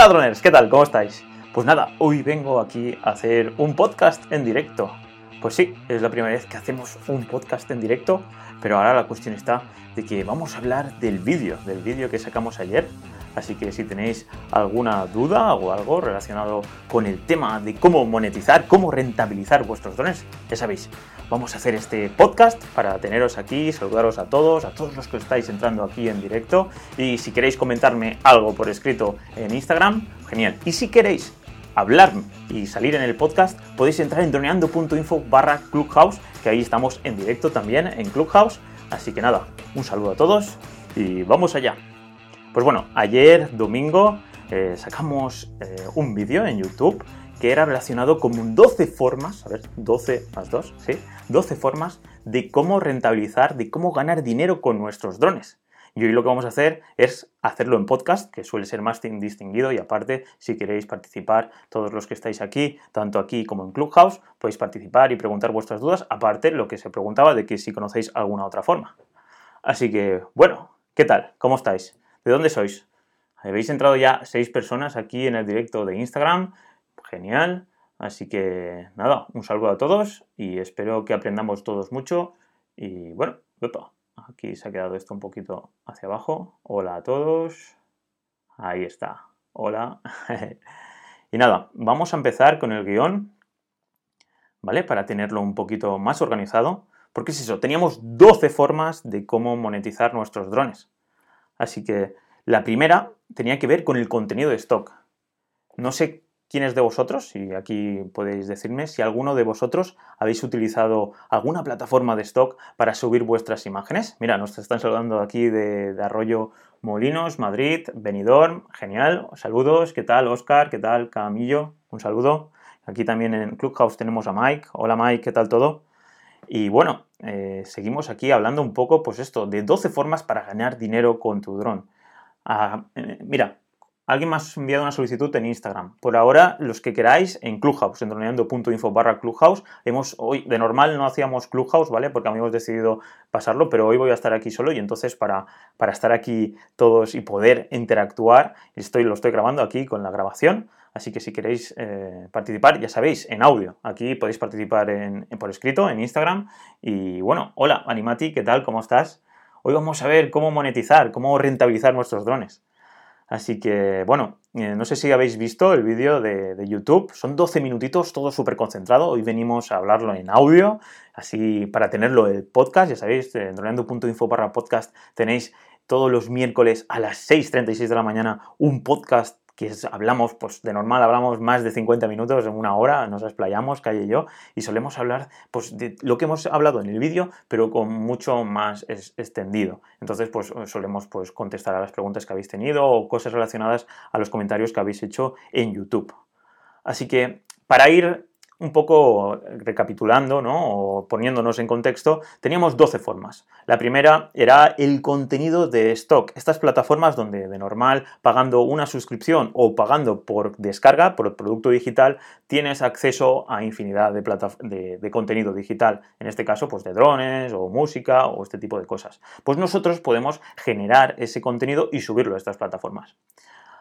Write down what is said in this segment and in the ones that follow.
Hola droners, ¿qué tal? ¿Cómo estáis? Pues nada, hoy vengo aquí a hacer un podcast en directo. Pues sí, es la primera vez que hacemos un podcast en directo, pero ahora la cuestión está de que vamos a hablar del vídeo, del vídeo que sacamos ayer. Así que si tenéis alguna duda o algo relacionado con el tema de cómo monetizar, cómo rentabilizar vuestros drones, ya sabéis, vamos a hacer este podcast para teneros aquí, saludaros a todos, a todos los que estáis entrando aquí en directo. Y si queréis comentarme algo por escrito en Instagram, genial. Y si queréis hablar y salir en el podcast, podéis entrar en droneando.info barra Clubhouse, que ahí estamos en directo también en Clubhouse. Así que nada, un saludo a todos y vamos allá. Pues bueno, ayer domingo eh, sacamos eh, un vídeo en YouTube que era relacionado con 12 formas, a ver, 12 más 2, ¿sí? 12 formas de cómo rentabilizar, de cómo ganar dinero con nuestros drones. Y hoy lo que vamos a hacer es hacerlo en podcast, que suele ser más distinguido y aparte, si queréis participar, todos los que estáis aquí, tanto aquí como en Clubhouse, podéis participar y preguntar vuestras dudas, aparte lo que se preguntaba de que si conocéis alguna otra forma. Así que, bueno, ¿qué tal? ¿Cómo estáis? ¿De dónde sois? Habéis entrado ya seis personas aquí en el directo de Instagram. Genial. Así que nada, un saludo a todos y espero que aprendamos todos mucho. Y bueno, aquí se ha quedado esto un poquito hacia abajo. Hola a todos. Ahí está. Hola. y nada, vamos a empezar con el guion, ¿vale? Para tenerlo un poquito más organizado. Porque es eso, teníamos 12 formas de cómo monetizar nuestros drones. Así que la primera tenía que ver con el contenido de stock. No sé quiénes de vosotros, y aquí podéis decirme, si alguno de vosotros habéis utilizado alguna plataforma de stock para subir vuestras imágenes. Mira, nos están saludando aquí de, Arroyo Molinos, Madrid, Benidorm, genial. Saludos, ¿qué tal Oscar? ¿Qué tal Camillo? Un saludo. Aquí también en Clubhouse tenemos a Mike. Hola Mike, ¿qué tal todo? Y bueno, eh, seguimos aquí hablando un poco, pues esto, de 12 formas para ganar dinero con tu dron. Ah, eh, mira, alguien me ha enviado una solicitud en Instagram. Por ahora, los que queráis, en Clubhouse, en droneando.info barra Clubhouse. Hemos, hoy, de normal no hacíamos Clubhouse, ¿vale? Porque habíamos decidido pasarlo, pero hoy voy a estar aquí solo y entonces para, para estar aquí todos y poder interactuar, estoy, lo estoy grabando aquí con la grabación. Así que si queréis eh, participar, ya sabéis, en audio. Aquí podéis participar por escrito, en Instagram. Y bueno, hola, Animati, ¿qué tal? ¿Cómo estás? Hoy vamos a ver cómo monetizar, cómo rentabilizar nuestros drones. Así que, bueno, eh, no sé si habéis visto el vídeo de, YouTube. Son 12 minutitos, todo súper concentrado. Hoy venimos a hablarlo en audio, así para tenerlo el podcast. Ya sabéis, en droneando.info barra podcast tenéis todos los miércoles a las 6.36 de la mañana un podcast que hablamos, pues de normal hablamos más de 50 minutos, en una hora, nos explayamos, Calle y yo, y solemos hablar pues, de lo que hemos hablado en el vídeo, pero con mucho más extendido. Entonces, pues solemos pues, contestar a las preguntas que habéis tenido o cosas relacionadas a los comentarios que habéis hecho en YouTube. Así que para ir un poco recapitulando ¿no? o poniéndonos en contexto, teníamos 12 formas. La primera era el contenido de stock. Estas plataformas donde de normal, pagando una suscripción o pagando por descarga, por el producto digital, tienes acceso a infinidad de, de, contenido digital. En este caso, pues de drones o música o este tipo de cosas. Pues nosotros podemos generar ese contenido y subirlo a estas plataformas.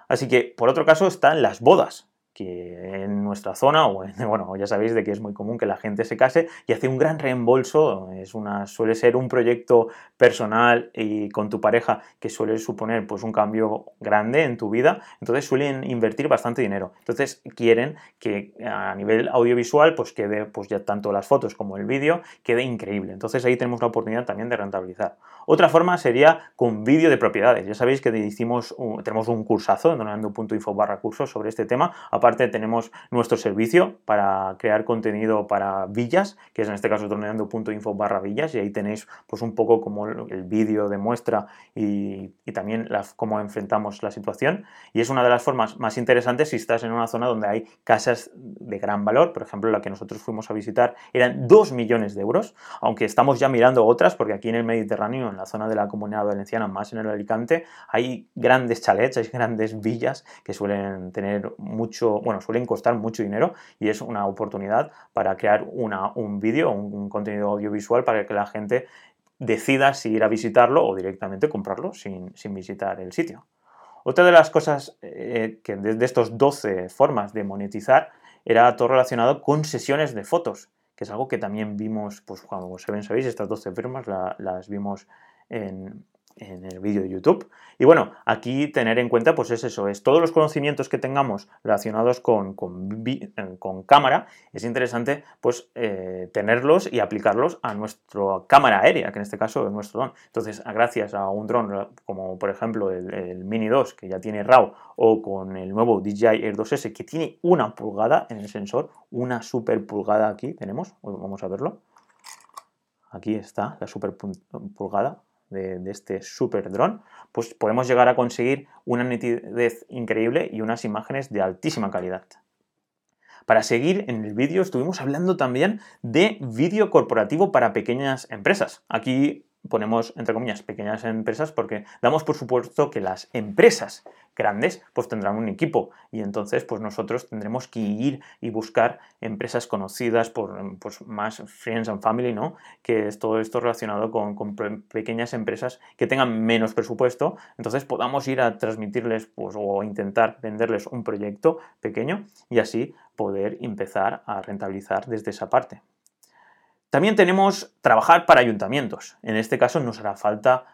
Así que, por otro caso, están las bodas que en nuestra zona, o bueno, ya sabéis de que es muy común que la gente se case y hace un gran reembolso, es una, suele ser un proyecto personal y con tu pareja que suele suponer pues un cambio grande en tu vida, entonces suelen invertir bastante dinero. Entonces quieren que a nivel audiovisual pues quede pues ya tanto las fotos como el vídeo quede increíble. Entonces ahí tenemos la oportunidad también de rentabilizar. Otra forma sería con vídeo de propiedades. Ya sabéis que hicimos tenemos un cursazo en donando.info barra cursos sobre este tema. Aparte tenemos nuestro servicio para crear contenido para villas, que es en este caso droneando.info barra villas, y ahí tenéis pues un poco como el vídeo de muestra y, también cómo enfrentamos la situación. Y es una de las formas más interesantes si estás en una zona donde hay casas de gran valor, por ejemplo la que nosotros fuimos a visitar eran 2 millones de euros, aunque estamos ya mirando otras, porque aquí en el Mediterráneo, en la zona de la Comunidad Valenciana, más en el Alicante, hay grandes chalets, hay grandes villas que suelen tener mucho bueno, suelen costar mucho dinero y es una oportunidad para crear una, un vídeo, un, contenido audiovisual para que la gente decida si ir a visitarlo o directamente comprarlo sin, sin visitar el sitio. Otra de las cosas eh, que de, estos 12 formas de monetizar era todo relacionado con sesiones de fotos, que es algo que también vimos, pues como sabéis, estas 12 firmas las vimos en, en el vídeo de YouTube. Y bueno, aquí tener en cuenta, pues es eso, es todos los conocimientos que tengamos relacionados con, con, cámara, es interesante pues eh, tenerlos y aplicarlos a nuestra cámara aérea, que en este caso es nuestro dron. Entonces, gracias a un dron como por ejemplo el, Mini 2, que ya tiene RAW, o con el nuevo DJI Air 2S, que tiene una pulgada en el sensor, una super pulgada aquí tenemos, vamos a verlo. Aquí está la super pulgada, de, este super dron, pues podemos llegar a conseguir una nitidez increíble y unas imágenes de altísima calidad. Para seguir en el vídeo estuvimos hablando también de vídeo corporativo para pequeñas empresas. Aquí ponemos entre comillas pequeñas empresas porque damos por supuesto que las empresas grandes pues tendrán un equipo y entonces pues nosotros tendremos que ir y buscar empresas conocidas por pues, más friends and family, ¿no? Que es todo esto relacionado con, con, pequeñas empresas que tengan menos presupuesto, entonces podamos ir a transmitirles pues, o intentar venderles un proyecto pequeño y así poder empezar a rentabilizar desde esa parte. También tenemos trabajar para ayuntamientos. En este caso nos hará falta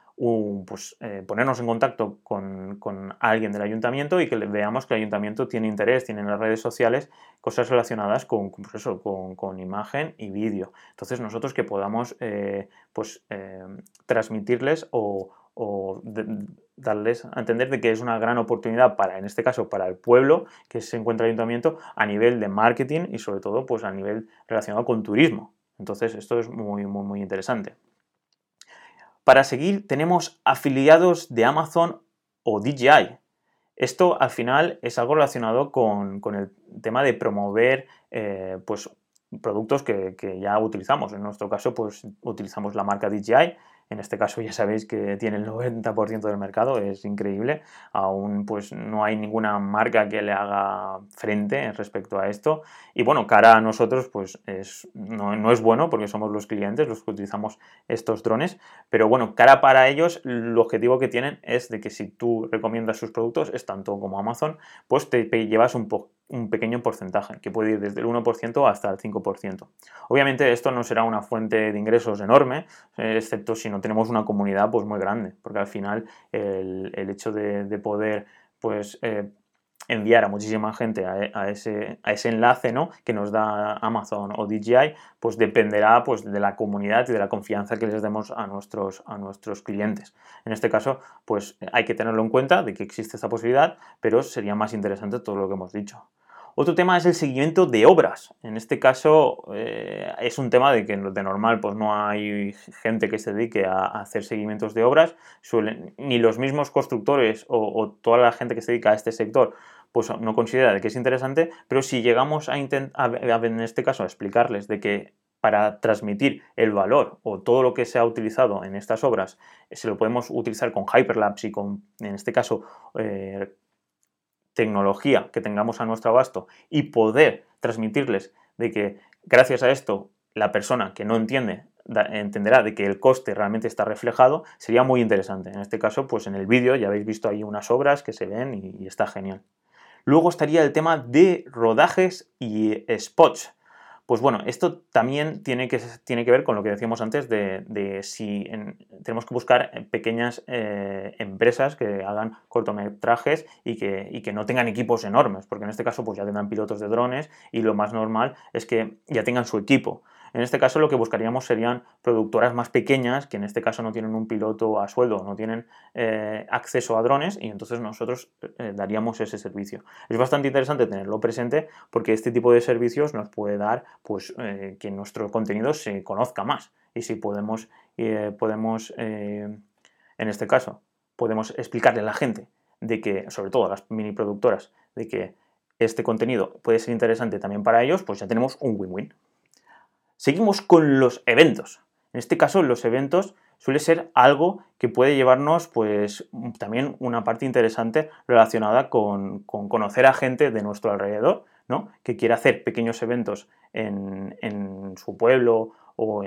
pues, eh, ponernos en contacto con, alguien del ayuntamiento y que veamos que el ayuntamiento tiene interés, tiene en las redes sociales cosas relacionadas con, pues eso, con, imagen y vídeo. Entonces nosotros que podamos eh, pues, eh, transmitirles o, darles a entender de que es una gran oportunidad para, en este caso, para el pueblo que se encuentra el ayuntamiento a nivel de marketing y sobre todo pues a nivel relacionado con turismo. Entonces, esto es muy, muy, muy interesante. Para seguir, tenemos afiliados de Amazon o DJI. Esto al final es algo relacionado con, el tema de promover eh, pues, productos que, que, ya utilizamos. En nuestro caso, pues utilizamos la marca DJI en este caso ya sabéis que tiene el 90% del mercado, es increíble. Aún pues no hay ninguna marca que le haga frente respecto a esto. Y bueno, cara a nosotros pues es, no, no, es bueno porque somos los clientes los que utilizamos estos drones. Pero bueno, cara para ellos, el objetivo que tienen es de que si tú recomiendas sus productos, es tanto como Amazon, pues te llevas un poco un pequeño porcentaje, que puede ir desde el 1% hasta el 5%. Obviamente esto no será una fuente de ingresos enorme, eh, excepto si no tenemos una comunidad pues, muy grande, porque al final el, hecho de, poder pues, eh, enviar a muchísima gente a, ese, a, ese, enlace ¿no? que nos da Amazon o DJI, pues dependerá pues, de la comunidad y de la confianza que les demos a nuestros, a nuestros clientes. En este caso, pues hay que tenerlo en cuenta de que existe esta posibilidad, pero sería más interesante todo lo que hemos dicho. Otro tema es el seguimiento de obras. En este caso eh, es un tema de que de normal pues no hay gente que se dedique a, hacer seguimientos de obras. ni los mismos constructores o, toda la gente que se dedica a este sector pues no considera que es interesante, pero si llegamos a, intentar, en este caso a explicarles de que para transmitir el valor o todo lo que se ha utilizado en estas obras se lo podemos utilizar con Hyperlapse y con, en este caso, eh, tecnología que tengamos a nuestro abasto y poder transmitirles de que gracias a esto la persona que no entiende entenderá de que el coste realmente está reflejado, sería muy interesante. En este caso, pues en el vídeo ya habéis visto ahí unas obras que se ven y, y está genial. Luego estaría el tema de rodajes y spots. Pues bueno, esto también tiene que, tiene que ver con lo que decíamos antes de, si tenemos que buscar pequeñas eh, empresas que hagan cortometrajes y que, y que, no tengan equipos enormes, porque en este caso pues ya tendrán pilotos de drones y lo más normal es que ya tengan su equipo. En este caso lo que buscaríamos serían productoras más pequeñas que en este caso no tienen un piloto a sueldo, no tienen eh, acceso a drones y entonces nosotros eh, daríamos ese servicio. Es bastante interesante tenerlo presente porque este tipo de servicios nos puede dar pues, eh, que nuestro contenido se conozca más y si podemos, podemos en este caso, podemos explicarle a la gente de que, sobre todo a las mini productoras, de que este contenido puede ser interesante también para ellos, pues ya tenemos un win-win. Seguimos con los eventos. En este caso, los eventos suele ser algo que puede llevarnos, pues, también una parte interesante relacionada con, conocer a gente de nuestro alrededor, ¿no? Que quiere hacer pequeños eventos en, su pueblo o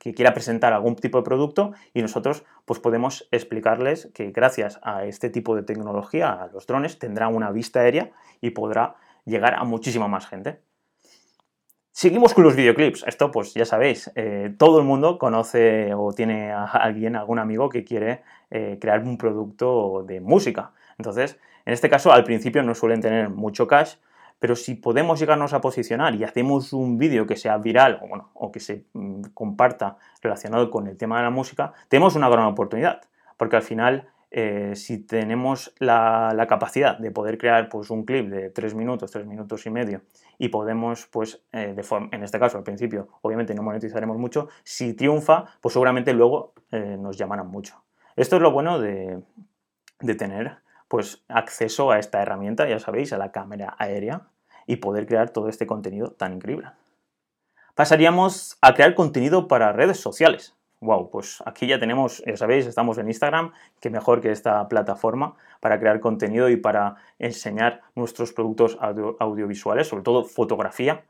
que quiera presentar algún tipo de producto y nosotros pues podemos explicarles que gracias a este tipo de tecnología, a los drones, tendrá una vista aérea y podrá llegar a muchísima más gente. Seguimos con los videoclips. Esto, pues ya sabéis, eh, todo el mundo conoce o tiene a alguien, algún amigo que quiere eh, crear un producto de música. Entonces, en este caso, al principio no suelen tener mucho cash, pero si podemos llegarnos a posicionar y hacemos un vídeo que sea viral o, que se mm, comparta relacionado con el tema de la música, tenemos una gran oportunidad, porque al final eh, si tenemos la, capacidad de poder crear pues, un clip de tres minutos, tres minutos y medio, y podemos, pues, eh, de forma, en este caso al principio, obviamente no monetizaremos mucho, si triunfa, pues seguramente luego eh, nos llamarán mucho. Esto es lo bueno de, tener pues, acceso a esta herramienta, ya sabéis, a la cámara aérea, y poder crear todo este contenido tan increíble. Pasaríamos a crear contenido para redes sociales wow, pues aquí ya tenemos, ya sabéis, estamos en Instagram, que mejor que esta plataforma para crear contenido y para enseñar nuestros productos audiovisuales, sobre todo fotografía.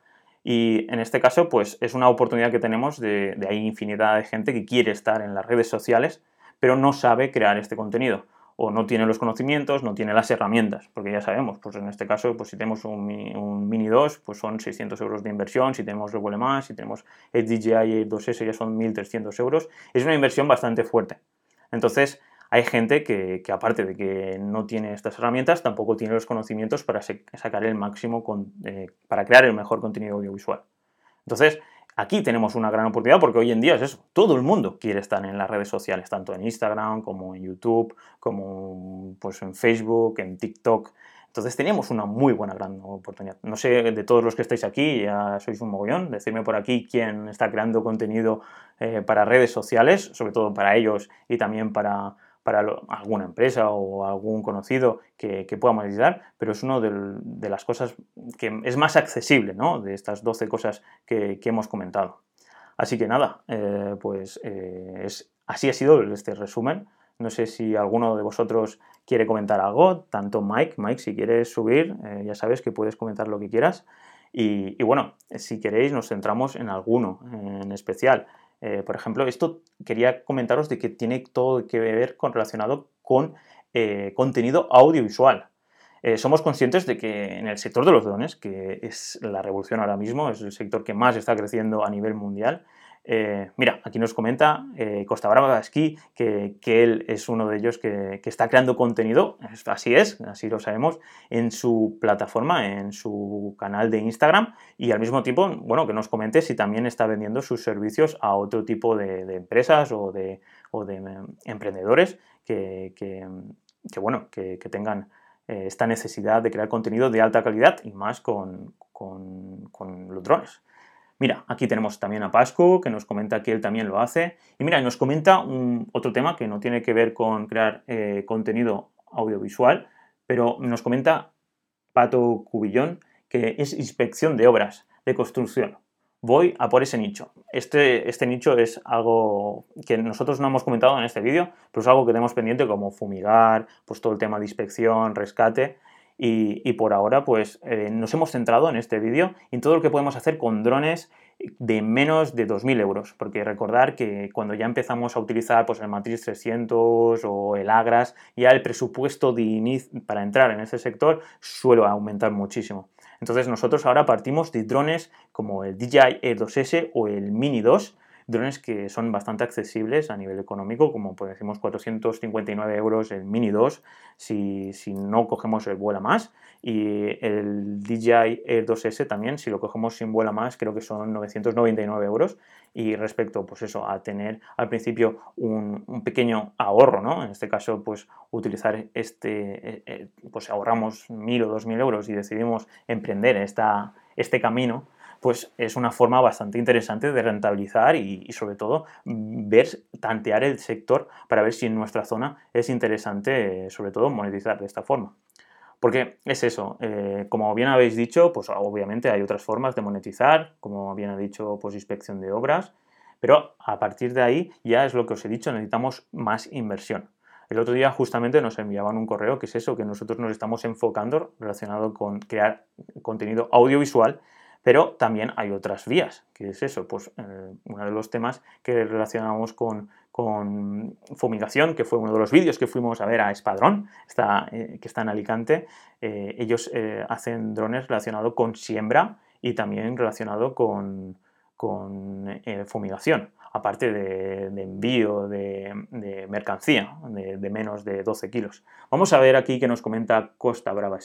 Y en este caso, pues es una oportunidad que tenemos de, de hay infinidad de gente que quiere estar en las redes sociales, pero no sabe crear este contenido o no tiene los conocimientos, no tiene las herramientas, porque ya sabemos, pues en este caso, pues si tenemos un, Mini 2, pues son 600 euros de inversión, si tenemos el Vuele Más, si tenemos el DJI 2S ya son 1.300 euros, es una inversión bastante fuerte. Entonces, hay gente que, aparte de que no tiene estas herramientas, tampoco tiene los conocimientos para sacar el máximo, eh, para crear el mejor contenido audiovisual. Entonces, Aquí tenemos una gran oportunidad porque hoy en día es eso, todo el mundo quiere estar en las redes sociales, tanto en Instagram como en YouTube, como pues, en Facebook, en TikTok. Entonces tenemos una muy buena gran oportunidad. No sé, de todos los que estáis aquí, ya sois un mogollón, decirme por aquí quién está creando contenido eh, para redes sociales, sobre todo para ellos y también para, para alguna empresa o algún conocido que, pueda monetizar, pero es una de, las cosas que es más accesible, ¿no? De estas 12 cosas que, hemos comentado. Así que nada, eh, pues eh, así ha sido este resumen. No sé si alguno de vosotros quiere comentar algo, tanto Mike, Mike, si quieres subir, eh, ya sabes que puedes comentar lo que quieras. y, bueno, si queréis nos centramos en alguno en especial. Eh, por ejemplo, esto quería comentaros de que tiene todo que ver con, relacionado con eh, contenido audiovisual. Eh, somos conscientes de que en el sector de los drones, que es la revolución ahora mismo, es el sector que más está creciendo a nivel mundial, eh, mira, aquí nos comenta eh, Costa Brava que, él es uno de ellos que, está creando contenido, así es, así lo sabemos, en su plataforma, en su canal de Instagram y al mismo tiempo, bueno, que nos comente si también está vendiendo sus servicios a otro tipo de, empresas o de, em, emprendedores que, bueno, que, tengan eh, esta necesidad de crear contenido de alta calidad y más con los drones. Mira, aquí tenemos también a Pascu, que nos comenta que él también lo hace. Y mira, nos comenta un, otro tema que no tiene que ver con crear eh, contenido audiovisual, pero nos comenta Pato Cubillón, que es inspección de obras de construcción. Voy a por ese nicho. Este, este nicho es algo que nosotros no hemos comentado en este vídeo, pero es algo que tenemos pendiente como fumigar, pues todo el tema de inspección, rescate. Y, por ahora pues eh, nos hemos centrado en este vídeo en todo lo que podemos hacer con drones de menos de 2.000 euros, porque recordar que cuando ya empezamos a utilizar pues, el Matrix 300 o el Agras, ya el presupuesto de para entrar en ese sector suele aumentar muchísimo. Entonces nosotros ahora partimos de drones como el DJI Air 2S o el Mini 2, drones que son bastante accesibles a nivel económico, como pues decimos 459 euros el Mini 2 si, no cogemos el vuela más y el DJI Air 2S también si lo cogemos sin vuela más creo que son 999 euros y respecto pues eso a tener al principio un, pequeño ahorro, ¿no? En este caso pues utilizar este, eh, eh, pues ahorramos 1000 o 2000 euros y decidimos emprender esta, este camino pues es una forma bastante interesante de rentabilizar y, sobre todo ver, tantear el sector para ver si en nuestra zona es interesante, sobre todo, monetizar de esta forma. Porque es eso, eh, como bien habéis dicho, pues obviamente hay otras formas de monetizar, como bien ha dicho, pues inspección de obras, pero a partir de ahí ya es lo que os he dicho, necesitamos más inversión. El otro día justamente nos enviaban un correo que es eso, que nosotros nos estamos enfocando relacionado con crear contenido audiovisual Pero también hay otras vías, que es eso, pues eh, uno de los temas que relacionamos con, con fumigación, que fue uno de los vídeos que fuimos a ver a Espadrón, eh, que está en Alicante. Eh, ellos hacen drones relacionados con siembra y también relacionado con, con fumigación aparte de, envío de, mercancía de, menos de 12 kilos. Vamos a ver aquí que nos comenta Costa Brava.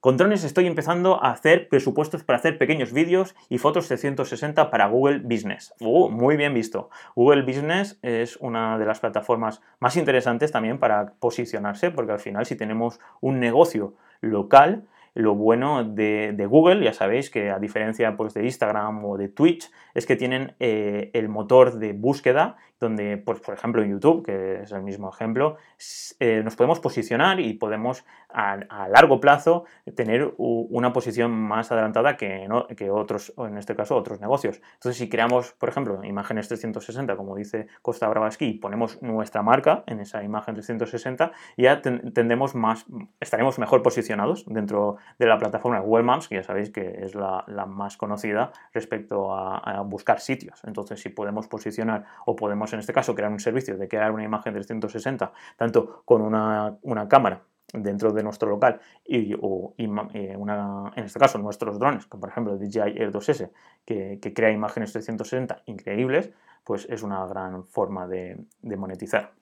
Con drones estoy empezando a hacer presupuestos para hacer pequeños vídeos y fotos 360 para Google Business. Uh, muy bien visto. Google Business es una de las plataformas más interesantes también para posicionarse, porque al final si tenemos un negocio local, lo bueno de, Google, ya sabéis que a diferencia pues, de Instagram o de Twitch, es que tienen eh, el motor de búsqueda donde, pues, por ejemplo, en YouTube, que es el mismo ejemplo, eh, nos podemos posicionar y podemos a, largo plazo tener una posición más adelantada que, que otros, en este caso, otros negocios. Entonces, si creamos, por ejemplo, imágenes 360, como dice Costa Bravaski, y ponemos nuestra marca en esa imagen 360, ya tendremos más, estaremos mejor posicionados dentro de la plataforma Google Maps, que ya sabéis que es la, más conocida respecto a buscar sitios. Entonces, si podemos posicionar o podemos en este caso crear un servicio de crear una imagen 360, tanto con una, cámara dentro de nuestro local y, o, eh, una, en este caso nuestros drones, como por ejemplo el DJI Air 2S, que, crea imágenes 360 increíbles, pues es una gran forma de, monetizar.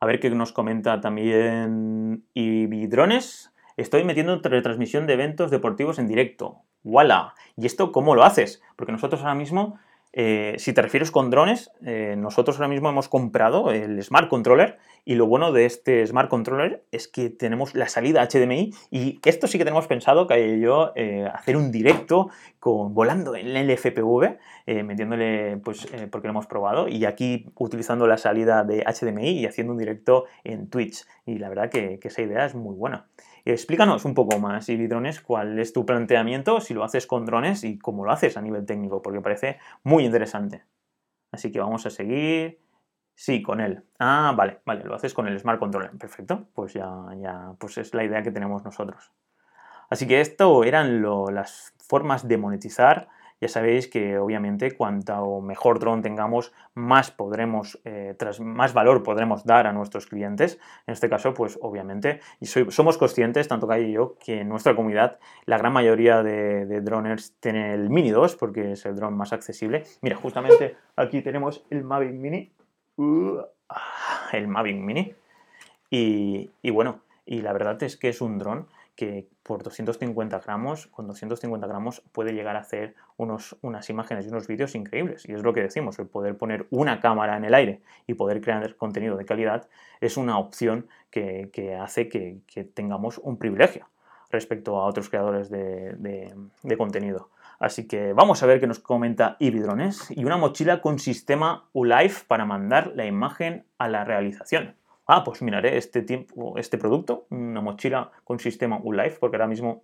A ver qué nos comenta también Ibidrones. Estoy metiendo retransmisión de eventos deportivos en directo. ¡Wala! ¿Y esto cómo lo haces? Porque nosotros ahora mismo eh, si te refieres con drones, eh, nosotros ahora mismo hemos comprado el Smart Controller y lo bueno de este Smart Controller es que tenemos la salida HDMI y esto sí que tenemos pensado que yo eh, hacer un directo con, volando en el FPV, metiéndole, pues porque lo hemos probado y aquí utilizando la salida de HDMI y haciendo un directo en Twitch y la verdad que esa idea es muy buena. Explícanos un poco más, y drones, cuál es tu planteamiento, si lo haces con drones y cómo lo haces a nivel técnico, porque parece muy interesante. Así que vamos a seguir. Sí, con él. Ah, vale, vale, lo haces con el Smart Controller. Perfecto, pues ya, ya, pues es la idea que tenemos nosotros. Así que esto eran las formas de monetizar ya sabéis que obviamente cuanto mejor dron tengamos, más podremos, eh, tras, más valor podremos dar a nuestros clientes. En este caso, pues obviamente, y somos conscientes, tanto Kai y yo, que en nuestra comunidad la gran mayoría de, droners tiene el Mini 2 porque es el dron más accesible. Mira, justamente aquí tenemos el Mavic Mini. Uh, ah, el Mavic Mini. Y, y bueno, y la verdad es que es un dron que por 250 gramos, con 250 gramos puede llegar a hacer unos, unas imágenes y unos vídeos increíbles. Y es lo que decimos, el poder poner una cámara en el aire y poder crear contenido de calidad es una opción que, hace que, tengamos un privilegio respecto a otros creadores de, contenido. Así que vamos a ver qué nos comenta Ibidrones y una mochila con sistema ULife para mandar la imagen a la realización ah, pues miraré este, tiempo, este producto, una mochila con sistema ULife, porque ahora mismo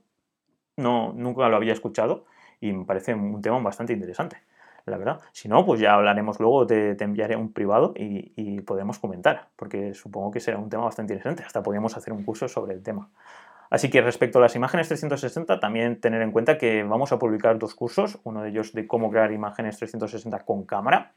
no, nunca lo había escuchado y me parece un tema bastante interesante, la verdad. Si no, pues ya hablaremos luego, te, te enviaré un privado y, y, podemos comentar, porque supongo que será un tema bastante interesante, hasta podríamos hacer un curso sobre el tema. Así que respecto a las imágenes 360, también tener en cuenta que vamos a publicar dos cursos, uno de ellos de cómo crear imágenes 360 con cámara,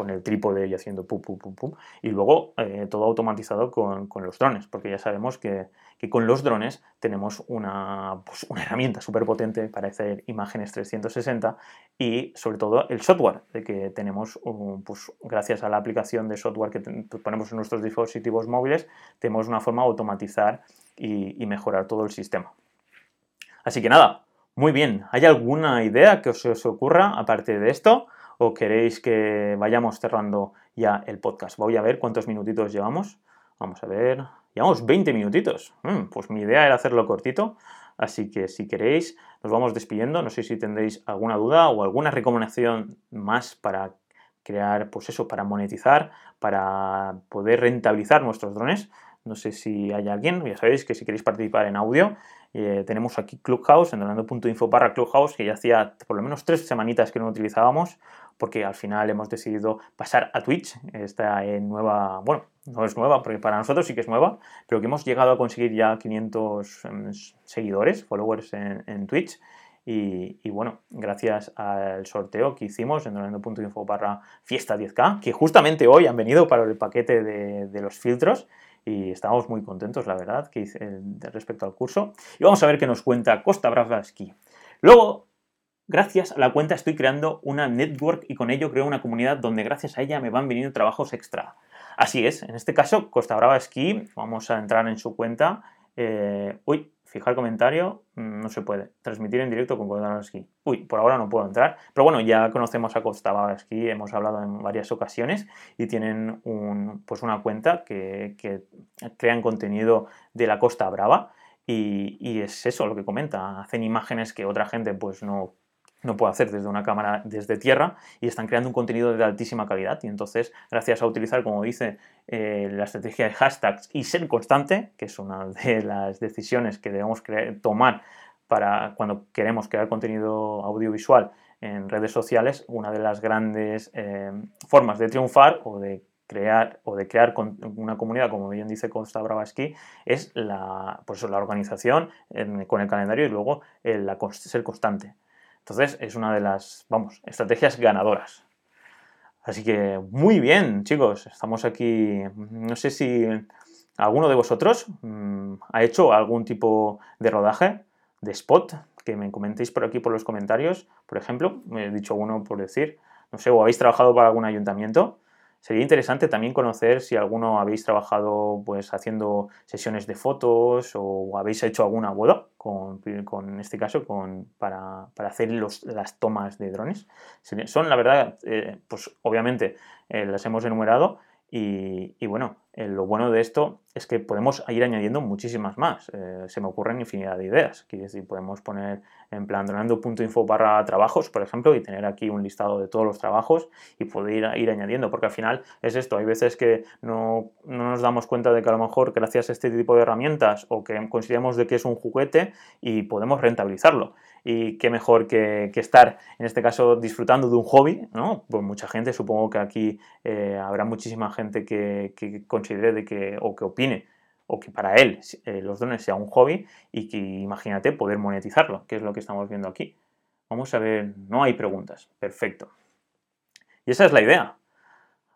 con el trípode y haciendo pum, pum, pum, pum, y luego eh, todo automatizado con, los drones, porque ya sabemos que, con los drones tenemos una, pues, una herramienta súper potente para hacer imágenes 360 y sobre todo el software, de que tenemos, pues, gracias a la aplicación de software que ponemos en nuestros dispositivos móviles, tenemos una forma de automatizar y, mejorar todo el sistema. Así que nada, muy bien. ¿Hay alguna idea que os, os, ocurra aparte de esto? ¿O queréis que vayamos cerrando ya el podcast? Voy a ver cuántos minutitos llevamos. Vamos a ver. Llevamos 20 minutitos. Mm, pues mi idea era hacerlo cortito. Así que si queréis, nos vamos despidiendo. No sé si tendréis alguna duda o alguna recomendación más para crear, pues eso, para monetizar, para poder rentabilizar nuestros drones. No sé si hay alguien, ya sabéis que si queréis participar en audio, eh, tenemos aquí Clubhouse, en donando.info barra Clubhouse, que ya hacía por lo menos tres semanitas que no utilizábamos, porque al final hemos decidido pasar a Twitch. Esta en nueva, bueno, no es nueva, porque para nosotros sí que es nueva, pero que hemos llegado a conseguir ya 500 em, seguidores, followers en, Twitch. Y, bueno, gracias al sorteo que hicimos en donando.info barra fiesta 10K, que justamente hoy han venido para el paquete de, los filtros y estamos muy contentos, la verdad, que hice respecto al curso. Y vamos a ver qué nos cuenta Costa Brava Ski. Luego, gracias a la cuenta estoy creando una network y con ello creo una comunidad donde gracias a ella me van viniendo trabajos extra. Así es, en este caso, Costa Brava Ski, vamos a entrar en su cuenta. Eh, uy, fijar comentario, mm, no se puede. Transmitir en directo con Ski. Uy, por ahora no puedo entrar. Pero bueno, ya conocemos a Costa Brava Ski, hemos hablado en varias ocasiones y tienen pues una cuenta que, que crean contenido de la Costa Brava. Y, y, es eso lo que comenta, hacen imágenes que otra gente pues no no puede hacer desde una cámara desde tierra y están creando un contenido de altísima calidad y entonces gracias a utilizar como dice eh, la estrategia de hashtags y ser constante que es una de las decisiones que debemos tomar para cuando queremos crear contenido audiovisual en redes sociales una de las grandes eh, formas de triunfar o de crear o de crear una comunidad, como bien dice Costa Bravaski, es la, la organización con el calendario y luego el, ser constante. Entonces es una de las, vamos, estrategias ganadoras. Así que muy bien, chicos. Estamos aquí. No sé si alguno de vosotros mm, ha hecho algún tipo de rodaje, de spot, que me comentéis por aquí por los comentarios. Por ejemplo, me he dicho uno por decir, no sé, o habéis trabajado para algún ayuntamiento Sería interesante también conocer si alguno habéis trabajado pues haciendo sesiones de fotos o habéis hecho alguna boda, con, en este caso, con, para, hacer las tomas de drones. Son, la verdad, eh, pues obviamente eh, las hemos enumerado y, bueno, eh, lo bueno de esto es que podemos ir añadiendo muchísimas más. Se me ocurren infinidad de ideas. Quiere decir, podemos poner en plan donando.info barra trabajos, por ejemplo, y tener aquí un listado de todos los trabajos y poder ir, añadiendo, porque al final es esto. Hay veces que no, no, nos damos cuenta de que a lo mejor gracias a este tipo de herramientas o que consideramos de que es un juguete y podemos rentabilizarlo y qué mejor que, estar, en este caso, disfrutando de un hobby, ¿no? Pues mucha gente, supongo que aquí eh, habrá muchísima gente que, considere de que, o que opine, o que para él eh, los dones sea un hobby y que imagínate poder monetizarlo, que es lo que estamos viendo aquí. Vamos a ver, no hay preguntas, perfecto. Y esa es la idea.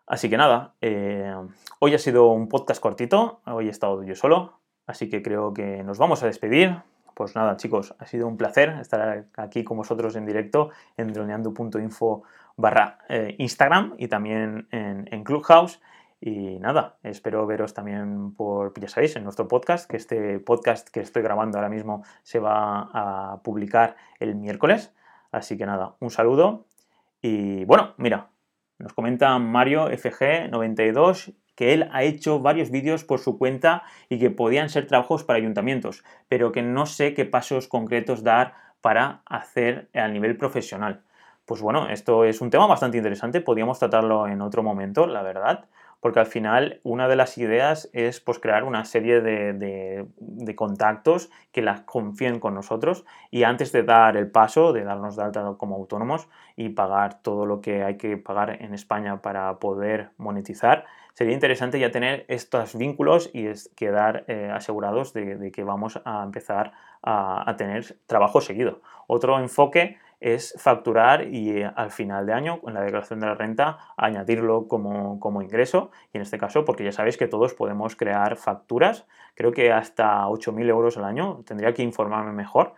Así que nada, eh, hoy ha sido un podcast cortito, hoy he estado yo solo, así que creo que nos vamos a despedir. Pues nada, chicos, ha sido un placer estar aquí con vosotros en directo en droneando.info barra eh, Instagram y también en, Clubhouse. Y nada, espero veros también por, ya sabéis, en nuestro podcast, que este podcast que estoy grabando ahora mismo se va a publicar el miércoles. Así que nada, un saludo. Y bueno, mira, nos comenta Mario FG92 que él ha hecho varios vídeos por su cuenta y que podían ser trabajos para ayuntamientos, pero que no sé qué pasos concretos dar para hacer a nivel profesional. Pues bueno, esto es un tema bastante interesante, podríamos tratarlo en otro momento, la verdad, porque al final una de las ideas es pues, crear una serie de, contactos que las confíen con nosotros y antes de dar el paso, de darnos de alta como autónomos y pagar todo lo que hay que pagar en España para poder monetizar, sería interesante ya tener estos vínculos y quedar eh, asegurados de, que vamos a empezar a tener trabajo seguido. Otro enfoque es facturar y eh, al final de año, en la declaración de la renta, añadirlo como, ingreso. Y en este caso, porque ya sabéis que todos podemos crear facturas, creo que hasta 8.000 euros al año, tendría que informarme mejor.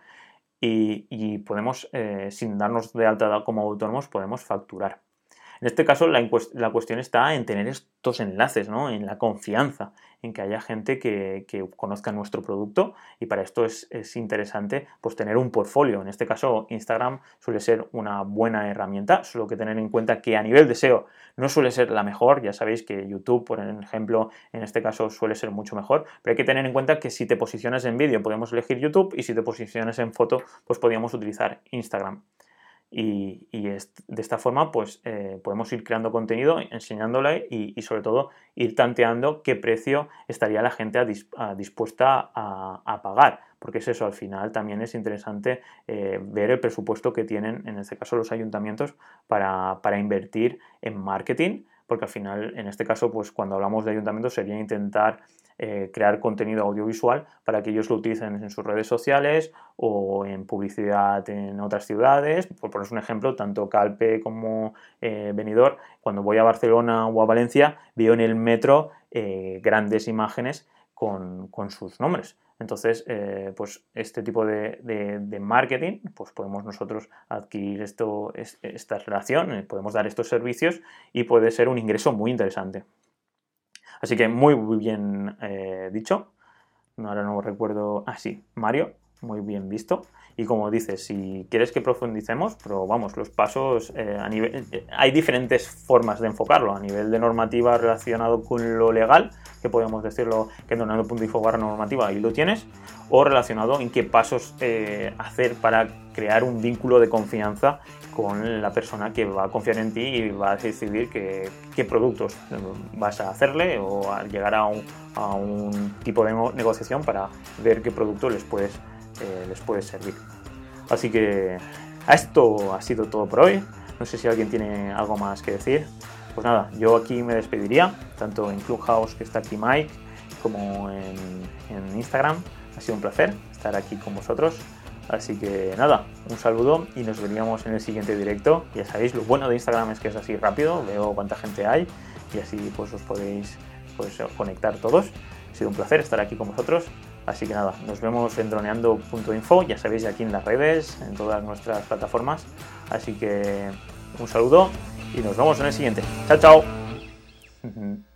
Y, podemos, eh, sin darnos de alta como autónomos, podemos facturar. En este caso, la, la, cuestión está en tener estos enlaces, ¿no? en la confianza, en que haya gente que, conozca nuestro producto y para esto es, interesante pues, tener un portfolio. En este caso, Instagram suele ser una buena herramienta, solo que tener en cuenta que a nivel de SEO no suele ser la mejor. Ya sabéis que YouTube, por ejemplo, en este caso suele ser mucho mejor, pero hay que tener en cuenta que si te posicionas en vídeo podemos elegir YouTube y si te posicionas en foto pues podríamos utilizar Instagram y, de esta forma pues eh, podemos ir creando contenido, enseñándole y, sobre todo ir tanteando qué precio estaría la gente dispuesta a, pagar, porque es eso, al final también es interesante eh, ver el presupuesto que tienen, en este caso los ayuntamientos, para, invertir en marketing, porque al final, en este caso, pues cuando hablamos de ayuntamientos sería intentar eh, crear contenido audiovisual para que ellos lo utilicen en sus redes sociales o en publicidad en otras ciudades. Por poner un ejemplo, tanto Calpe como eh, Benidorm, cuando voy a Barcelona o a Valencia, veo en el metro eh, grandes imágenes con, sus nombres. Entonces, eh, pues este tipo de, marketing, pues podemos nosotros adquirir esto, esta relación, podemos dar estos servicios y puede ser un ingreso muy interesante. Así que muy, bien dicho. Ahora no recuerdo. Ah, sí, Mario muy bien visto. Y como dices, si quieres que profundicemos, pero vamos, los pasos eh, a nivel. Eh, hay diferentes formas de enfocarlo. A nivel de normativa relacionado con lo legal, que podemos decirlo que en donando.info barra normativa, ahí lo tienes. O relacionado en qué pasos eh, hacer para crear un vínculo de confianza con la persona que va a confiar en ti y va a decidir qué, qué productos vas a hacerle o a llegar a un, a un tipo de negociación para ver qué producto les puedes eh, les puede servir. Así que esto ha sido todo por hoy. No sé si alguien tiene algo más que decir. Pues nada, yo aquí me despediría, tanto en Clubhouse, que está aquí Mike, como en, Instagram. Ha sido un placer estar aquí con vosotros. Así que nada, un saludo y nos veríamos en el siguiente directo. Ya sabéis, lo bueno de Instagram es que es así rápido, veo cuánta gente hay y así pues os podéis pues, conectar todos. Ha sido un placer estar aquí con vosotros. Así que nada, nos vemos en droneando.info, ya sabéis, aquí en las redes, en todas nuestras plataformas. Así que un saludo y nos vemos en el siguiente. Chao, chao.